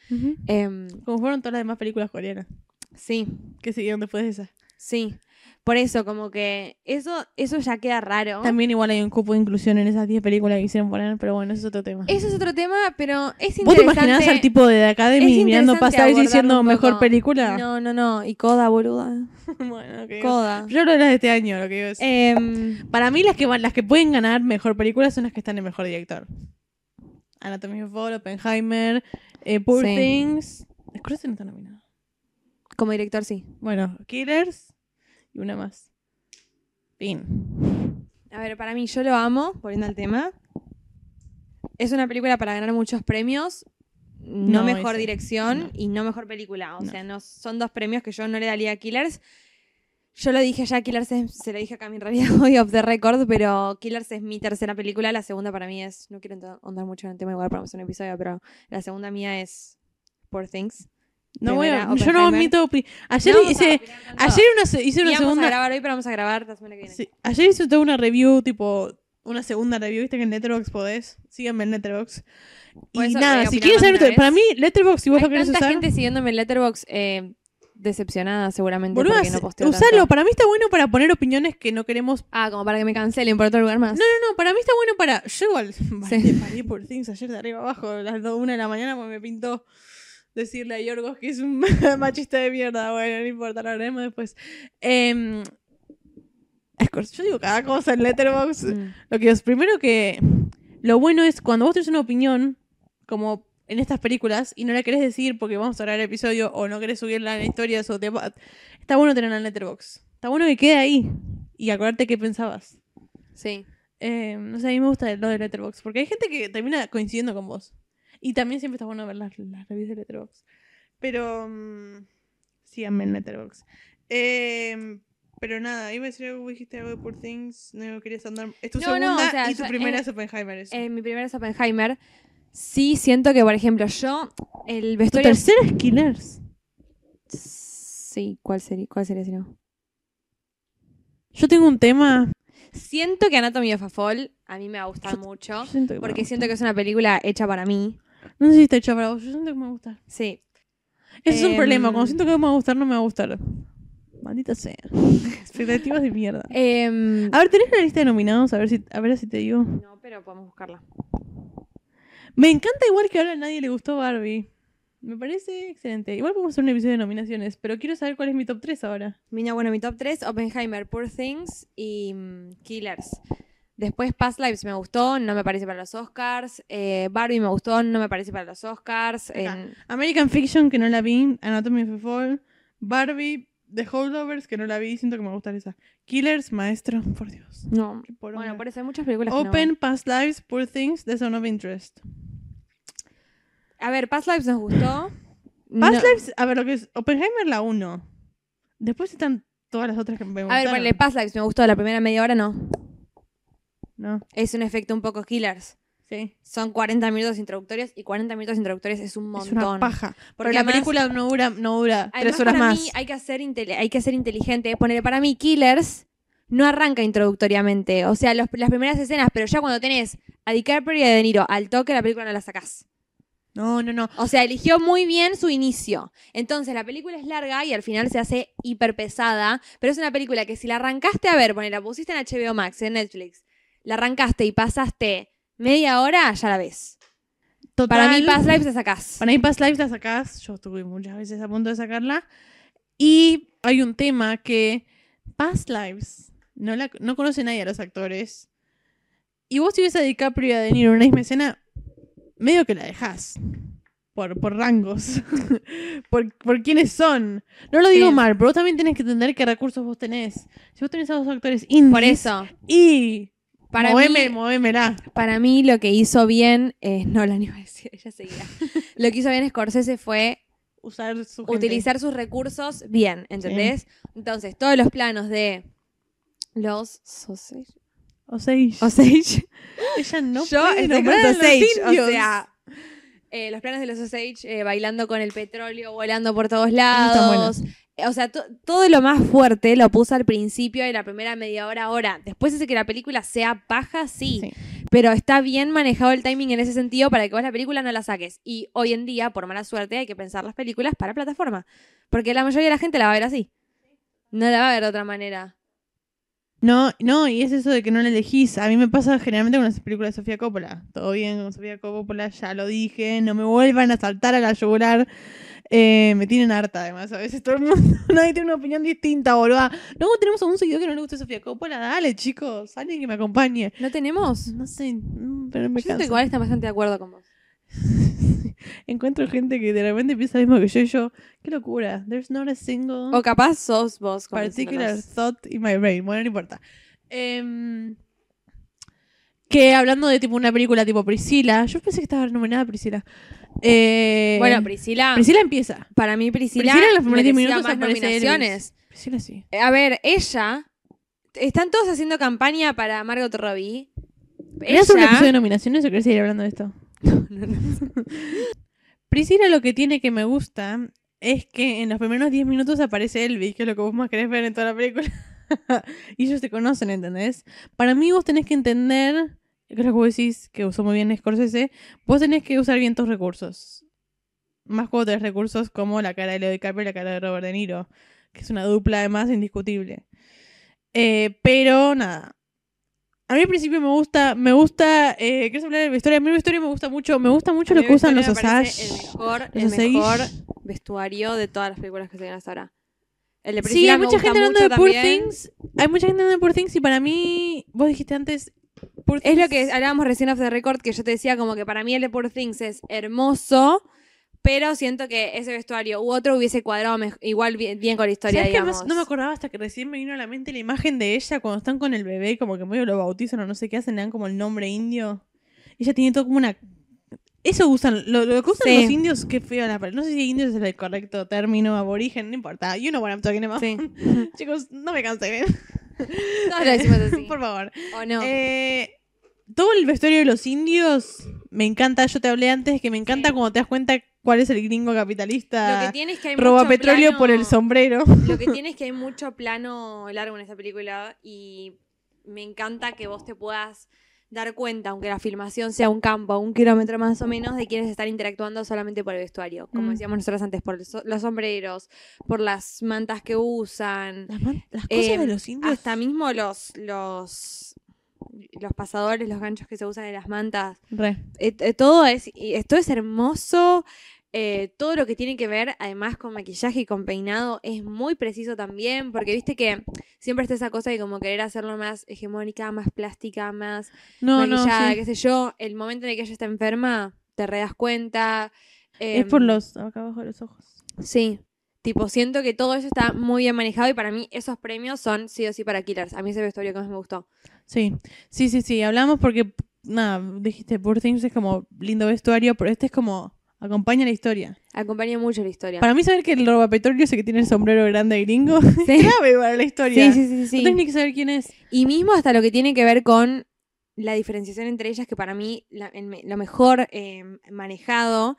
Em, Como fueron todas las demás películas coreanas sí, que siguieron después de esa. sí. Por eso, como que eso, eso ya queda raro. También igual hay un cupo de inclusión en esas 10 películas que quisieron poner, pero bueno, eso es otro tema. Eso es otro tema, pero es interesante. ¿Vos te imaginás al tipo de Academy mirando abordarlo diciendo mejor película? No, no, no. Y Coda, boluda. *laughs* bueno, ok. Coda. Yo hablo de las de este año, lo que digo es. Em, Para mí las que van, las que pueden ganar mejor película son las que están en mejor director. Anatomy of Fall, Oppenheimer, eh, Poor Sí. Things. Scorsese no está nominado. como director, sí. Bueno, Killers y una más. Fin. A ver, para mí, yo lo amo, volviendo al tema. Es una película para ganar muchos premios. No, No, mejor ese. dirección No. y no mejor película. O No. sea, no son dos premios que yo no le daría a Killers. Yo lo dije ya, Killers es- se lo dije acá en realidad hoy off the record, pero Killers es mi tercera película. La segunda para mí es, no quiero ahondar mucho en el tema, igual para hacer un episodio, pero la segunda mía es Poor Things. No voy a, yo no opi- Ayer No vamos a hice, ayer una, hice una Íbamos a segunda. grabar hoy, pero vamos a grabar la semana que viene. Sí, ayer hice toda una review, tipo, una segunda review, viste que en Letterboxd podés. Síganme en Letterboxd. Por Y eso, nada, eh, si quieres saber, para mí, Letterboxd, si vos Hay lo querés tanta usar. gente siguiéndome en Letterboxd eh, decepcionada seguramente Boluda, porque no posteo usalo. tanto. Para mí está bueno para poner opiniones que no queremos. Ah, como para que me cancelen por otro lugar más. No, no, no, para mí está bueno para. Yo igual. *laughs* Sí. Paré, por things ayer de arriba abajo, a las 2 una de la mañana, porque me pintó decirle a Yorgos que es un *laughs* machista de mierda. Bueno, no importa, lo haremos después. Em, Scors- yo digo cada cosa en Letterboxd. Mm. Lo que es, primero que lo bueno es cuando vos tenés una opinión, como en estas películas, y no la querés decir porque vamos a grabar el episodio o no querés subirla en historias o te... Está bueno tenerla en Letterboxd. Está bueno que quede ahí y acordarte qué pensabas. Sí. Eh, no sé, a mí me gusta lo de Letterboxd porque hay gente que termina coincidiendo con vos. Y también siempre está bueno ver las, las reviews de Letterboxd. Pero... mm, síganme en Letterboxd. Eh, pero nada, iba a decir algo, dijiste algo de Poor Things, no querías andar... Es tu No, no, segunda o sea, y tu yo- primera eh, es Oppenheimer. eso. Eh, mi primera es Oppenheimer. Sí, siento que, por ejemplo, yo, el tu vestuario... tercera es Killers. Sí, ¿cuál sería, cuál sería si no? Yo tengo un tema... Siento que Anatomy of a Fall a mí me va a gustar Yo- mucho. siento Porque gusta. siento que es una película hecha para mí. No sé si está hecha para vos, yo siento que me va a gustar. Sí. Ese es un Em, problema, cuando siento que me va a gustar, no me va a gustar. Maldita sea. *laughs* Expectativas de mierda. Em, A ver, ¿tenés la lista de nominados? A ver si, a ver si te digo. no, pero podemos buscarla. Me encanta igual que ahora a nadie le gustó Barbie. Me parece excelente. Igual podemos hacer un episodio de nominaciones, pero quiero saber cuál es mi top 3 ahora. Mira, bueno, mi top 3, Oppenheimer, Poor Things y mm, Killers. Después Past Lives me gustó, no me parece para los Oscars. Eh, Barbie me gustó, no me parece para los Oscars. En- American Fiction, que no la vi. Anatomy of a Fall. Barbie, The Holdovers, que no la vi. Siento que me va a gustar esa. Killers, maestro. Por Dios. no, bueno, por eso hay muchas películas que no. Open, Past Lives, Poor Things, The Zone of Interest. A ver, Past Lives nos gustó. *gasps* Past No. Lives, a ver, lo que es Oppenheimer la 1. Después están todas las otras que me A ver, gustaron. ponle Past Lives, me gustó. La primera media hora no. No, Es un efecto un poco killers. sí. Son 40 minutos introductorios y 40 minutos introductorios es un montón. Es una paja. Porque la película no dura, no dura tres horas para más. mí hay que, hacer intele- hay que ser inteligente. Ponerle para mí Killers no arranca introductoriamente. O sea, los- las primeras escenas, pero ya cuando tenés a DiCaprio y a De Niro al toque, la película no la sacás. No, no, no. O sea, eligió muy bien su inicio. Entonces, la película es larga y al final se hace hiper pesada, pero es una película que si la arrancaste a ver, bueno, la pusiste en HBO Max, en Netflix, la arrancaste y pasaste media hora, ya la ves. Total, Para mí, Past Lives la sacás. Para mí Past Lives la sacás. Yo estuve muchas veces a punto de sacarla. Y hay un tema que Past Lives no, la, no conoce nadie a los actores. Y vos si ves a DiCaprio y a De Niro en una misma escena, medio que la dejás. Por, por rangos. *laughs* por, por quiénes son. No lo digo Sí. mal, pero vos también tenés que entender qué recursos vos tenés. Si vos tenés a dos actores indies. Por eso, Y. Para moveme, mí- movémela. para mí lo que hizo bien, eh, no la *laughs* iba a decir, ella seguirá. lo que hizo bien Scorsese fue Usar su gente. utilizar sus recursos bien, ¿entendés? Entonces, todos los planos de los. Osage. Osage. Ella no Yo puede nombrar a los o sea, eh, los planos de los Osage eh, bailando con el petróleo, volando por todos están lados. Eh, O sea, to- todo lo más fuerte lo puso al principio de la primera media hora, hora. Después hace que la película sea paja, sí, Sí. Pero está bien manejado el timing en ese sentido para que vos la película no la saques. Y hoy en día, por mala suerte, hay que pensar las películas para plataforma. Porque la mayoría de la gente la va a ver así. No la va a ver de otra manera. No, no, y es eso de que no la elegís. A mí me pasa generalmente con las películas de Sofía Coppola. Todo bien con Sofía Coppola, ya lo dije. No me vuelvan a saltar a la yugular. Eh, me tienen harta, además. A veces todo el mundo, *laughs* nadie tiene una opinión distinta, boluda. No tenemos a un seguidor que no le guste Sofía Coppola. Dale, chicos, alguien que me acompañe. ¿No tenemos? No sé, mm, pero me Yo siento que igual está bastante de acuerdo con vos. *laughs* Encuentro gente que de repente piensa lo mismo que yo y yo. Qué locura. There's not a single. O capaz sos vos. particular thought in my brain. Bueno, no importa. Em, que hablando de tipo una película tipo Priscila, yo pensé que estaba nominada Priscila. Eh, Bueno, Priscila, Priscila empieza. para mí Priscila, Priscila en los primeros 10 merecía minutos más nominaciones. Priscila sí. Eh, A ver, ella... Están todos haciendo campaña para Margot Robbie. ¿Querías hacer un episodio de nominaciones o querés seguir hablando de esto? *laughs* Priscila lo que tiene que me gusta es que en los primeros 10 minutos aparece Elvis, que es lo que vos más querés ver en toda la película. *laughs* y ellos se conocen, ¿entendés? Para mí vos tenés que entender, lo que vos decís, que usó muy bien Scorsese, vos tenés que usar bien tus recursos. Más cuando tenés recursos como la cara de Leo DiCaprio y la cara de Robert De Niro, que es una dupla además indiscutible. Eh, pero nada, a mí al principio me gusta, me gusta, eh, ¿quieres hablar del vestuario? A mí el vestuario me gusta mucho, me gusta mucho lo que usan los Osage. El mejor, Los el Osage. mejor vestuario de todas las películas que se ven hasta ahora. El de Sí, hay mucha gente hablando de Poor. Things. Hay mucha gente hablando de Poor Things y para mí, vos dijiste antes, Poor Es lo que hablábamos recién off the record, que yo te decía como que para mí el de Poor Things es hermoso, pero siento que ese vestuario u otro hubiese cuadrado igual bien, bien con la historia, ¿Sabes qué digamos. más? No me acordaba hasta que recién me vino a la mente la imagen de ella cuando están con el bebé, como que medio lo bautizan o no sé qué hacen, le dan como el nombre indio. Ella tiene todo como una... Eso usan, lo, lo que usan Sí. los indios, qué feo la. No sé si indios es el correcto término, aborigen, no importa. You know what I'm talking about. Sí. *laughs* Chicos, no me cansen. *laughs* Todos lo decimos así. *laughs* Por favor. ¿O no? Eh, todo el vestuario de los indios me encanta. Yo te hablé antes que me encanta Sí. cuando te das cuenta cuál es el gringo lo capitalista. que tiene es que hay roba mucho petróleo plano- por el sombrero. Lo que tiene es que hay mucho plano largo en esta película y me encanta que vos te puedas dar cuenta, aunque la filmación sea un campo, un kilómetro más o menos, de quienes están interactuando solamente por el vestuario. Como Mm. decíamos nosotros antes, por so- los sombreros, por las mantas que usan, Las, las cosas Eh, de los indios. hasta mismo los, los, los pasadores, los ganchos que se usan en las mantas. Re. Eh, eh, todo es, esto es hermoso. Eh, todo lo que tiene que ver, además, con maquillaje y con peinado, es muy preciso también, porque viste que siempre está esa cosa de como querer hacerlo más hegemónica, más plástica, más No, no, maquillada, sí. qué sé yo. El momento en el que ella está enferma, te re das cuenta. Es por em, los acá abajo de los ojos. Sí. Tipo, siento que todo eso está muy bien manejado y para mí esos premios son sí o sí para Killers. A mí ese vestuario que más me gustó. Sí, sí, sí, sí. Hablamos porque, nada, dijiste, Poor Things es como lindo vestuario, pero este es como Acompaña la historia. Acompaña mucho la historia. Para mí saber que el robapetróleo ese que tiene el sombrero grande gringo Sí. es *laughs* clave para la historia. Sí, sí, sí, sí. No tenés ni que saber quién es. Y mismo hasta lo que tiene que ver con la diferenciación entre ellas, que para mí la- el me- lo mejor eh, manejado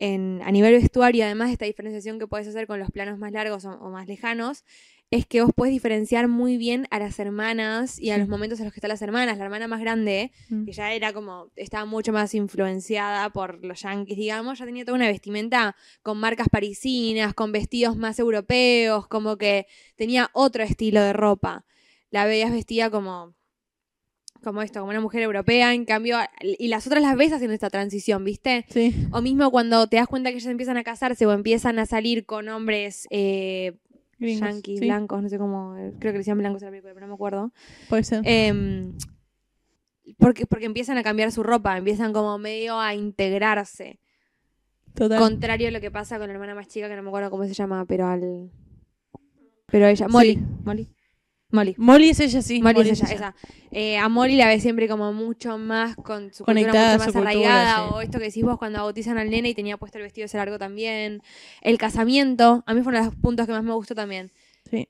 en, a nivel vestuario, además de esta diferenciación que puedes hacer con los planos más largos o, o más lejanos, es que vos puedes diferenciar muy bien a las hermanas y a los momentos en los que están las hermanas. La hermana más grande, Mm. que ya era como, estaba mucho más influenciada por los yankees, digamos, ya tenía toda una vestimenta con marcas parisinas, con vestidos más europeos, como que tenía otro estilo de ropa. La veías vestida como, como esto, como una mujer europea, en cambio, y las otras las ves haciendo esta transición, ¿viste? Sí. O mismo cuando te das cuenta que ellas empiezan a casarse o empiezan a salir con hombres eh, Gringos, sí, blancos, no sé cómo, creo que le decían blancos en la película, pero no me acuerdo. Puede ser. Em, porque, porque empiezan a cambiar su ropa, empiezan como medio a integrarse. Total. Contrario a lo que pasa con la hermana más chica, que no me acuerdo cómo se llama, pero al. Pero ella, Molly. Sí. Molly. Molly. Molly es ella, sí. Molly es ella, esa. Eh, a Molly la ves siempre como mucho más con su Conectada cultura mucho su más cultura, arraigada. sí. O esto que decís vos cuando bautizan al nene y tenía puesto el vestido ese largo también. El casamiento, a mí fue uno de los puntos que más me gustó también. Sí.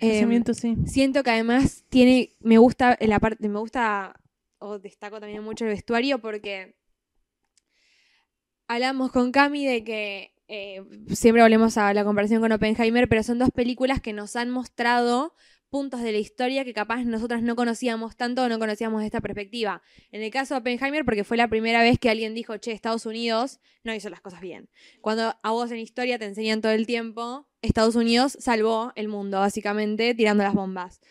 Em, Casamiento, sí. Siento que además tiene, me gusta, la parte, me gusta, o destaco también mucho el vestuario porque hablamos con Cami de que eh, siempre volvemos a la comparación con Oppenheimer, pero son dos películas que nos han mostrado puntos de la historia que capaz nosotras no conocíamos tanto o no conocíamos esta perspectiva. En el caso de Oppenheimer, porque fue la primera vez que alguien dijo, che, Estados Unidos no hizo las cosas bien. Cuando a vos en historia te enseñan todo el tiempo, Estados Unidos salvó el mundo, básicamente, tirando las bombas.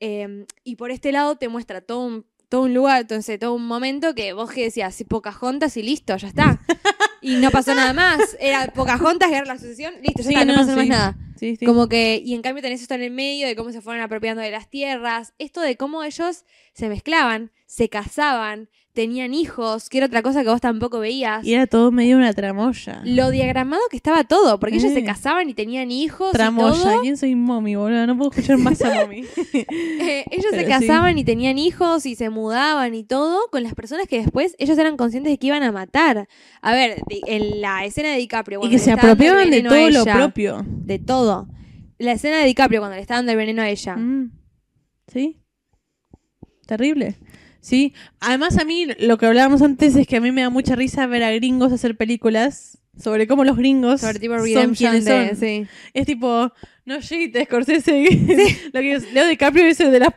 Eh, y por este lado te muestra todo un, todo un lugar, entonces, todo un momento que vos que decías, "Sí, Pocahontas y listo, ya está. *laughs* y no pasó nada más. Era Pocahontas, guerra la sucesión, listo, ya Sí, está, no, no, pasó más nada. Sí. Como que, y en cambio tenés esto en el medio de cómo se fueron apropiando de las tierras, esto de cómo ellos se mezclaban, se casaban, tenían hijos, que era otra cosa que vos tampoco veías. Y era todo medio una tramoya. Lo diagramado que estaba todo, porque ellos Eh. se casaban y tenían hijos y Tramoya. todo. ¿Quién soy mommy, boludo? No puedo escuchar más a mommy. *laughs* Eh, ellos se sí. casaban y tenían hijos y se mudaban y todo con las personas que después ellos eran conscientes de que iban a matar. A ver, en la escena de DiCaprio. y que se apropiaban de todo lo propio. De todo. La escena de DiCaprio cuando le está dando el veneno a ella. Mm. ¿Sí? Terrible. Sí. Además, a mí lo que hablábamos antes es que a mí me da mucha risa ver a gringos hacer películas sobre cómo los gringos Sobre tipo son quienes de- son. sí. Es tipo, no shit, Scorsese. *laughs* lo que es, Leo DiCaprio es el de la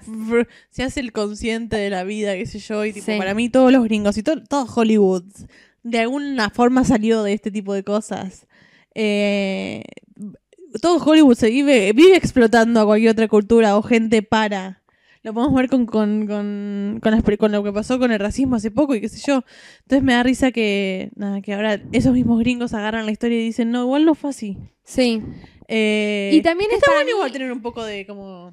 se hace el consciente de la vida, qué sé yo, y tipo, Sí. para mí todos los gringos y to- todo Hollywood de alguna forma salió de este tipo de cosas. Eh, todo Hollywood se vive, vive explotando a cualquier otra cultura o gente para. Lo podemos ver con, con, con, con, las pe- con lo que pasó con el racismo hace poco y qué sé yo. Entonces me da risa que, nada, que ahora esos mismos gringos agarran la historia y dicen, no, igual no fue así. Sí. Eh, Y también es está bueno mí- igual tener un poco de como...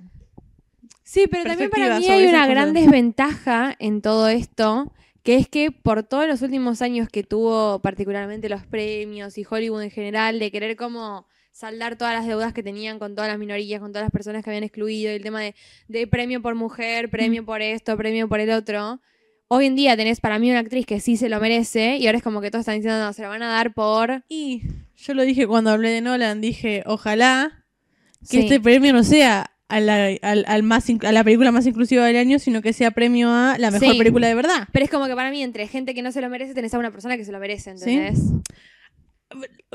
Sí, pero también para mí hay una cosas. gran desventaja en todo esto, que es que por todos los últimos años que tuvo particularmente los premios y Hollywood en general, de querer como saldar todas las deudas que tenían con todas las minorías, con todas las personas que habían excluido, y el tema de, de premio por mujer, premio por esto, premio por el otro. Hoy en día tenés para mí una actriz que sí se lo merece y ahora es como que todos están diciendo, no, se lo van a dar por... Y yo lo dije cuando hablé de Nolan, dije, ojalá que Sí. este premio no sea a la, al- al más a la película más inclusiva del año, sino que sea premio a la mejor Sí. película de verdad. Pero es como que para mí entre gente que no se lo merece tenés a una persona que se lo merece, Sí.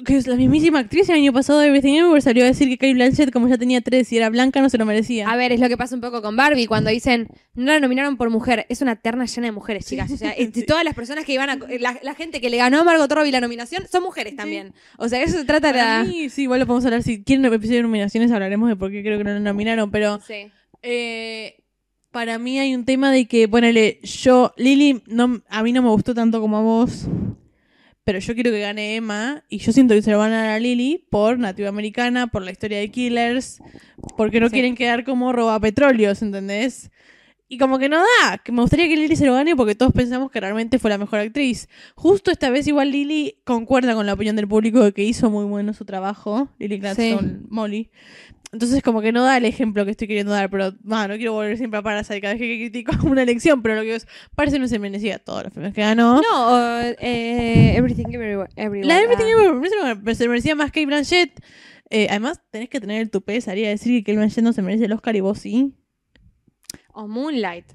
Que es la mismísima actriz el año pasado de Everything Everywhere salió a decir que Kate Blanchett, como ya tenía tres y era blanca, no se lo merecía. A ver, es lo que pasa un poco con Barbie cuando dicen no la nominaron por mujer. Es una terna llena de mujeres, chicas. O sea, *laughs* Sí. todas las personas que iban a. La, la gente que le ganó a Margot Robbie la nominación son mujeres también. O sea, eso se trata de. La- mí, sí, igual lo podemos hablar. Si quieren episodio de nominaciones, hablaremos de por qué creo que no lo nominaron, pero Sí. Eh, para mí hay un tema de que, ponele, yo, Lily, no, a mí no me gustó tanto como a vos, pero yo quiero que gane Emma, y yo siento que se lo van a dar a Lily por nativa americana, por la historia de Killers, porque no Sí. quieren quedar como roba petróleos, ¿entendés? Y como que no da, que me gustaría que Lily se lo gane porque todos pensamos que realmente fue la mejor actriz. Justo esta vez igual Lily concuerda con la opinión del público de que hizo muy bueno su trabajo, Lily Gladstone, Molly. Entonces como que no da el ejemplo que estoy queriendo dar, pero no quiero volver siempre a Parasite cada vez que critico *laughs* una elección, pero lo que es, Parasite no se merecía todos los premios que ganó. No, eh, Everything Everywhere. La Everything Ah. Everywhere se merecía más Kate Blanchett. Eh, además, tenés que tener el tupé salir a decir que Kate Blanchett no se merece el Oscar y vos sí. O Moonlight.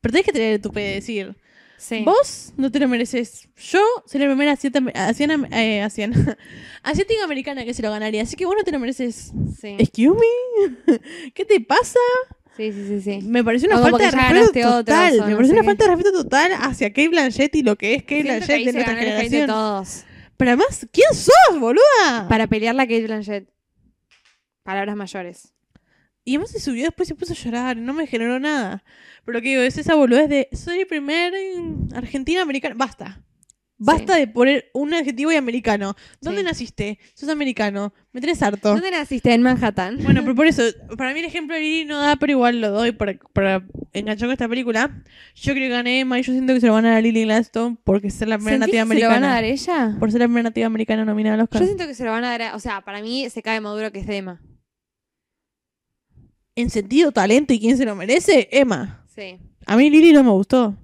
Pero tenés que tener el tupé de decir, Sí. vos no te lo mereces. Yo soy la primera asiana- eh, *laughs* asiática americana que se lo ganaría, así que vos no te lo mereces. Sí. Excuse me, *laughs* ¿qué te pasa? sí, sí, sí, sí. Me pareció una O falta de que respeto total. me no pareció una qué. falta de respeto total hacia Kate Blanchett y lo que es Kate Siento que Blanchett ahí de nuestra de generación. todos. Pero además, ¿quién sos, boluda? Para pelear la Kate Blanchett. Palabras mayores. Y además se subió después y se puso a llorar. No me generó nada. Pero lo que digo es esa boludez de soy el primer mm, argentina americano. Basta. Basta de poner un adjetivo y americano. ¿Dónde Sí. naciste? Sos americano. Me tenés harto. ¿Dónde naciste? En Manhattan. Bueno, pero por *laughs* eso, para mí el ejemplo de Lili no da, pero igual lo doy para, para enganchar con esta película. Yo creo que gané Emma y yo siento que se lo van a dar a Lily Gladstone porque ser la primera ¿Sentís nativa que se lo van a americana. dar ella? Por ser la primera nativa americana nominada al Oscar. Yo siento que se lo van a dar a- O sea, para mí se cae Maduro que es de Emma. En sentido talento y quién se lo merece, Emma. Sí. A mí Lily no me gustó.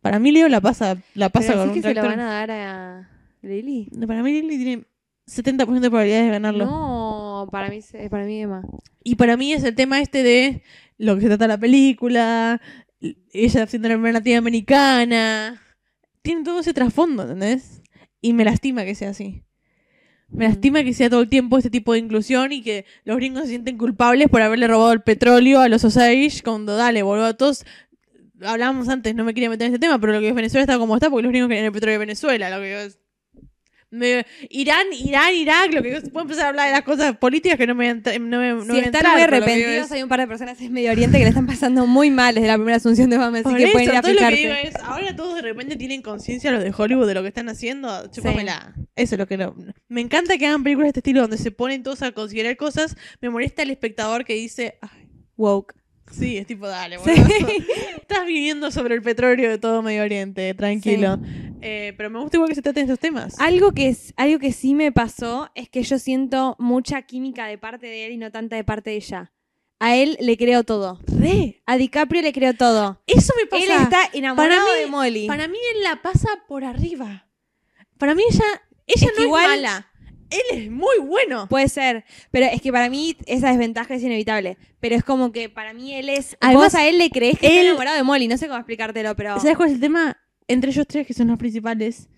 Para mí Leo la pasa, la pasa Pero con un que se lo tractor. van a dar a Lily. Para mí Lily tiene 70% de probabilidades de ganarlo. No, para mí, se- para mí Emma. Y para mí es el tema este de lo que se trata la película, ella siendo la primera nativa americana. Tiene todo ese trasfondo, ¿entendés? Y me lastima que sea así. Me lastima que sea todo el tiempo este tipo de inclusión y que los gringos se sienten culpables por haberle robado el petróleo a los Osage cuando dale, boludo, todos hablábamos antes, no me quería meter en este tema, pero lo que es Venezuela está como está porque los gringos querían el petróleo de Venezuela, lo que es me- Irán, Irán, Irak, lo que yo puedo empezar a hablar de las cosas políticas que no me, no me, no si a están muy arrepentidos, hay un par de personas en Medio Oriente que le están pasando muy mal desde la primera asunción de Obama, así Por que pueden ir eso, a todo lo que digo es, ahora todos de repente tienen conciencia los de Hollywood de lo que están haciendo, chúpamela. Eso es lo que no. Me encanta que hagan películas de este estilo donde se ponen todos a considerar cosas. Me molesta el espectador que dice, ay, Woke. Sí, es tipo, dale, Sí. *laughs* Estás viviendo sobre el petróleo de todo Medio Oriente, tranquilo. Eh, pero me gusta igual que se traten estos temas. Algo que, es, algo que sí me pasó es que yo siento mucha química de parte de él y no tanta de parte de ella. A él le creo todo. Re. A DiCaprio le creo todo. Eso me pasa. Él está enamorado Para mí- de Molly. Para mí él la pasa por arriba. Para mí ella, ella Es no es mala. Él es muy bueno. Puede ser, pero es que para mí esa desventaja es inevitable. Pero es como que para mí él es. Además, vos a él le crees que está él- enamorado de Molly. No sé cómo explicártelo, pero. ¿Sabes cuál es el tema? Entre ellos tres, que son los principales.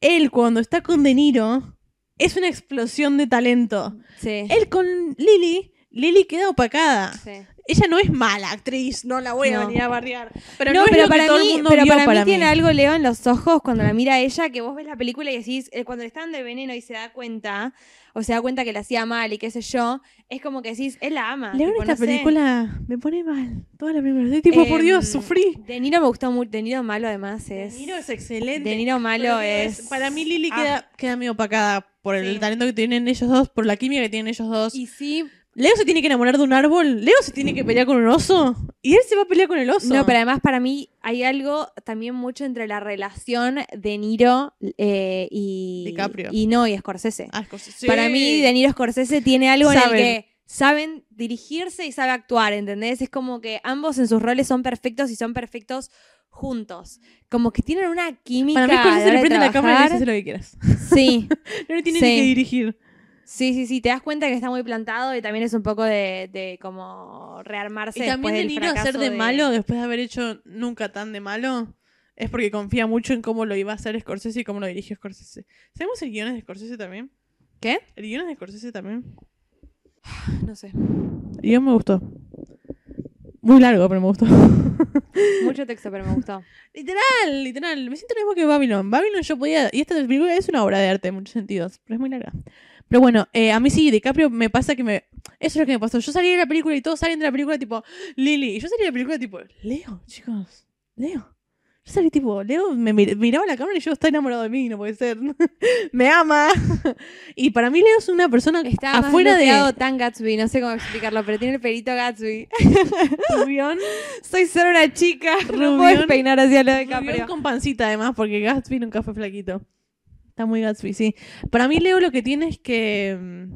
Él, cuando está con De Niro, es una explosión de talento. Sí. Él con Lily, Lily queda opacada. sí. Ella no es mala actriz, no la voy a No. venir a bardear. Pero no, no, es pero lo que para el mí, mundo pero vio para, para mí tiene algo Leo en los ojos cuando la mira a ella que vos ves la película y decís, eh, cuando le están el veneno y se da cuenta, o se da cuenta que la hacía mal y qué sé yo, es como que decís, él la ama. León, tipo, esta no sé. película me pone mal. Toda la película. Estoy tipo, por Dios, Em, sufrí. De Niro me gustó mucho. De Niro malo además De es. Niro es excelente. De Niro malo es. Para mí Lily Ah. queda, queda medio opacada por el Sí. talento que tienen ellos dos, por la química que tienen ellos dos. Y sí, Leo se tiene que enamorar de un árbol, Leo se tiene que pelear con un oso y él se va a pelear con el oso. No, pero además para mí hay algo también mucho entre la relación de Niro eh, y. DiCaprio. Y no, y Scorsese. Ah, Scorsese. Para mí, De Niro Scorsese tiene algo en Saben. el que saben dirigirse y sabe actuar, ¿entendés? Es como que ambos en sus roles son perfectos y son perfectos juntos. Como que tienen una química. Para mí Scorsese le prende la cámara y le dice trabajar. "Haz lo que quieras. Sí, *laughs* No le tiene Sí. ni que dirigir. Sí, sí, sí. Te das cuenta que está muy plantado y también es un poco de, de como rearmarse. Y también del Niro hacer fracaso de malo después de haber hecho nunca tan de malo es porque confía mucho en cómo lo iba a hacer Scorsese y cómo lo dirige Scorsese. ¿Sabemos el guion es de Scorsese también? ¿Qué? ¿El guion es de Scorsese también? *sighs* No sé. El guion me gustó. Muy largo, pero me gustó. *laughs* Mucho texto, pero me gustó. literal, literal. Me siento lo mismo que Babylon. Babylon yo podía... Y esta película es una obra de arte en muchos sentidos, pero es muy larga. Pero bueno, eh, a mí sí, DiCaprio me pasa que me... Eso es lo que me pasó. Yo salí de la película y todos salen de la película tipo, Lily. Y yo salí de la película tipo, Leo, chicos, Leo. Yo salí tipo, Leo me mir- miraba la cámara y yo está enamorado de mí, no puede ser. *laughs* me ama. *laughs* y para mí Leo es una persona Está afuera más de tan Gatsby, no sé cómo explicarlo, pero tiene el pelito Gatsby. *laughs* Rubión, Soy solo una chica, no Rubión- puedo peinar hacia lo de Rubión con pancita además, porque Gatsby nunca fue flaquito. Está muy Gatsby, sí. Para mí Leo lo que tiene es que... mm,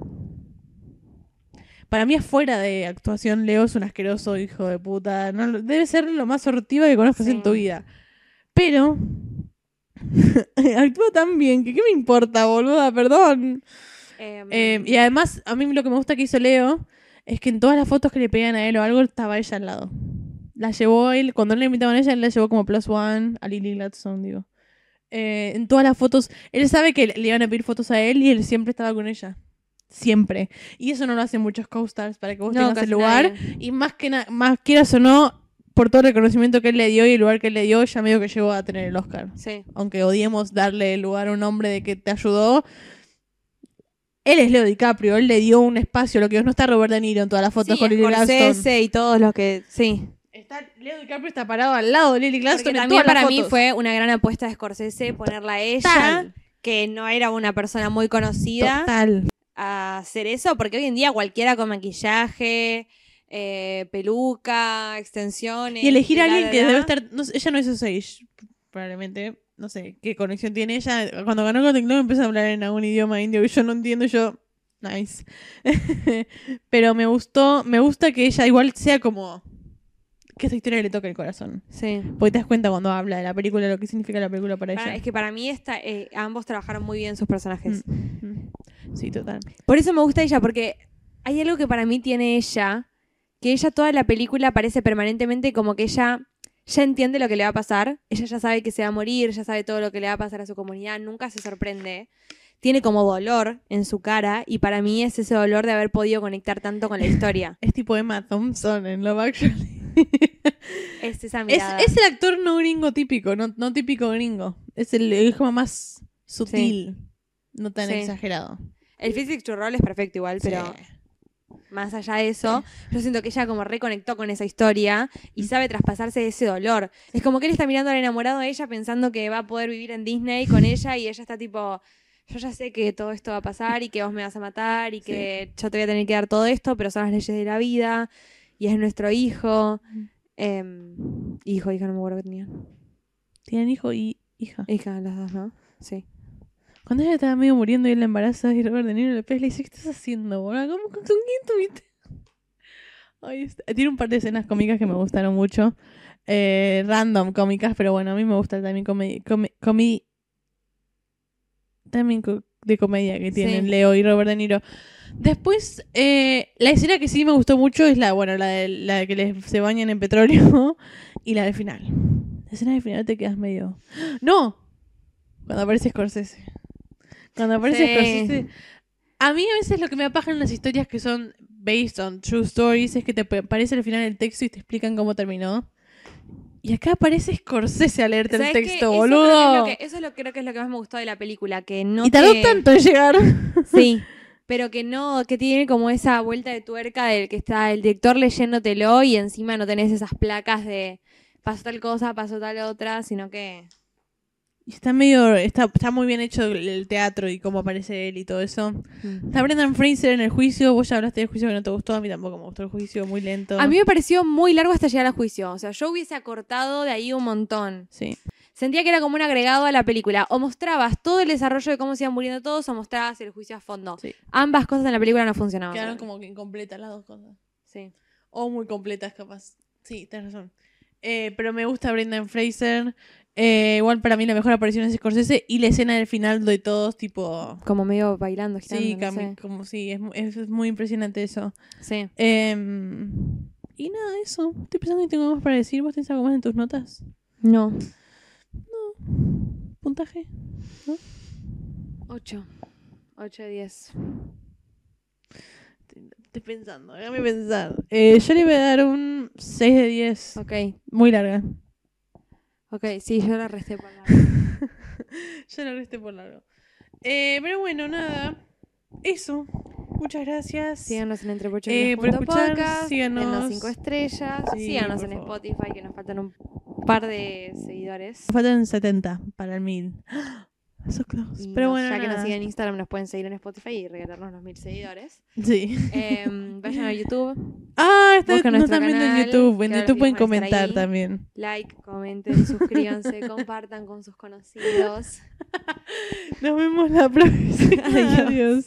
Para mí afuera de actuación Leo es un asqueroso hijo de puta. No, debe ser lo más sortiva que conozcas Sí. en tu vida. Pero... *laughs* actúa tan bien que qué me importa, boluda, perdón. Em, Eh, y además, a mí lo que me gusta que hizo Leo es que en todas las fotos que le pegan a él o algo, estaba ella al lado. La llevó él, cuando no le invitaban a ella, él la llevó como plus one a Lily Gladstone, digo. Eh, en todas las fotos, él sabe que le iban a pedir fotos a él y él siempre estaba con ella. Siempre. Y eso no lo hacen muchos co-stars para que vos no, tengas el lugar. nadie. Y más que nada, más quieras o no, por todo el reconocimiento que él le dio y el lugar que él le dio, ya medio que llegó a tener el Oscar Sí. aunque odiemos darle el lugar a un hombre de que te ayudó, él es Leo DiCaprio, él le dio un espacio, lo que no está Robert De Niro en todas las fotos Sí, con Lily Gladstone. Scorsese y todos los que. Sí. Está, Leo DiCaprio está parado al lado de Lily Gladstone en también todas las para mí fue una gran apuesta de Scorsese ponerla a ella, Total. que no era una persona muy conocida, Total. a hacer eso, porque hoy en día cualquiera con maquillaje, eh, peluca, extensiones. Y elegir a alguien que debe estar, no sé, ella no hizo Sage, probablemente, no sé qué conexión tiene ella. Cuando ganó Golden Globe empieza a hablar en algún idioma indio que yo no entiendo yo, nice. *laughs* Pero me gustó, me gusta que ella igual sea como que esta historia le toque el corazón. Sí. Porque te das cuenta cuando habla de la película, lo que significa la película para Para- ella. es que para mí esta, eh, ambos trabajaron muy bien sus personajes. Mm. Sí, total. Por eso me gusta ella, porque hay algo que para mí tiene ella, que ella toda la película parece permanentemente como que ella ya entiende lo que le va a pasar, ella ya sabe que se va a morir, ya sabe todo lo que le va a pasar a su comunidad, nunca se sorprende. Tiene como dolor en su cara y para mí es ese dolor de haber podido conectar tanto con la *laughs* historia. Es tipo Emma Thompson en Love Actually. *laughs* Es esa es, mirada. es el actor no gringo típico, no, no típico gringo. Es el, el como más sutil, no tan Sí. exagerado. El physics to roll es perfecto igual, pero Sí. Más allá de eso, yo siento que ella como reconectó con esa historia y sabe traspasarse ese dolor. Es como que él está mirando al enamorado de ella pensando que va a poder vivir en Disney con ella y ella está tipo, yo ya sé que todo esto va a pasar y que vos me vas a matar y que yo te voy a tener que dar todo esto, pero son las leyes de la vida y es nuestro hijo. Em, hijo, hija, no me acuerdo que tenía. Tienen hijo y hija. Hija, las dos, ¿no? Sí. Cuando ella estaba medio muriendo y él la embaraza y Robert De Niro le pega y le dice, ¿qué estás haciendo, boludo? ¿Cómo- ¿Con, quién tuviste? Ay, está- Tiene un par de escenas cómicas que me gustaron mucho. Eh, random cómicas, pero bueno, a mí me gusta también comedia. Comedy, también co- de comedia que tienen Sí. Leo y Robert De Niro. Después, eh, la escena que sí me gustó mucho es la, bueno, la de, la de que les, se bañan en petróleo *laughs* y la del final. La escena del final te quedas medio... ¡No! Cuando aparece Scorsese. Cuando aparece Sí. Scorsese... A mí a veces lo que me apajan las historias que son based on true stories es que te pa- aparece al final el texto y te explican cómo terminó. Y acá aparece Scorsese a leerte el texto, Eso boludo. creo que es lo que- eso es lo, creo que es lo que más me gustó de la película, que no y tardó te- tanto en llegar. *laughs* Sí, pero que no, que tiene como esa vuelta de tuerca del que está el director leyéndotelo y encima no tenés esas placas de pasó tal cosa, pasó tal otra, sino que Y está medio. Está, está muy bien hecho el, el teatro y cómo aparece él y todo eso. Está Brendan Fraser en el juicio. Vos ya hablaste del juicio que no te gustó. A mí tampoco me gustó el juicio, muy lento. a mí me pareció muy largo hasta llegar al juicio. O sea, yo hubiese acortado de ahí un montón. Sí. Sentía que era como un agregado a la película. O mostrabas todo el desarrollo de cómo se iban muriendo todos o mostrabas el juicio a fondo. Sí. Ambas cosas en la película no funcionaban. Quedaron como que incompletas las dos cosas. Sí. O muy completas, capaz. Sí, tienes razón. Eh, pero me gusta Brendan Fraser. Eh, igual para mí la mejor aparición es Scorsese. Y la escena del final de todos, tipo. Como medio bailando, girando, Sí, no sé. como sí, es, es- muy impresionante eso. Sí. Em, y nada, eso. Estoy pensando que tengo algo más para decir. ¿Vos tenés algo más en tus notas? No. ¿Puntaje? 8. 8 de 10. Estoy pensando, déjame pensar. Eh, yo le voy a dar un 6 de 10. Ok. Muy larga. Ok, sí, yo la resté por la... *laughs* *laughs* Yo la resté por largo. Eh, pero bueno, nada. eso. Muchas gracias. Síganos en Eh, entrepochoclos.podcast. por escuchar, síganos. Denos 5 estrellas. Sí, síganos en favor. Spotify, que nos faltan un par de seguidores. Faltan 70 para el 1000. Y Pero bueno, ya que nos siguen en Instagram, nos pueden seguir en Spotify y regalarnos los mil seguidores. Sí. Em, *laughs* vayan a YouTube, Ah, está, nos están viendo en YouTube. En YouTube pueden comentar ahí. también. like, comenten, *laughs* suscríbanse, compartan con sus conocidos. *laughs* Nos vemos la próxima. Adiós. Adiós.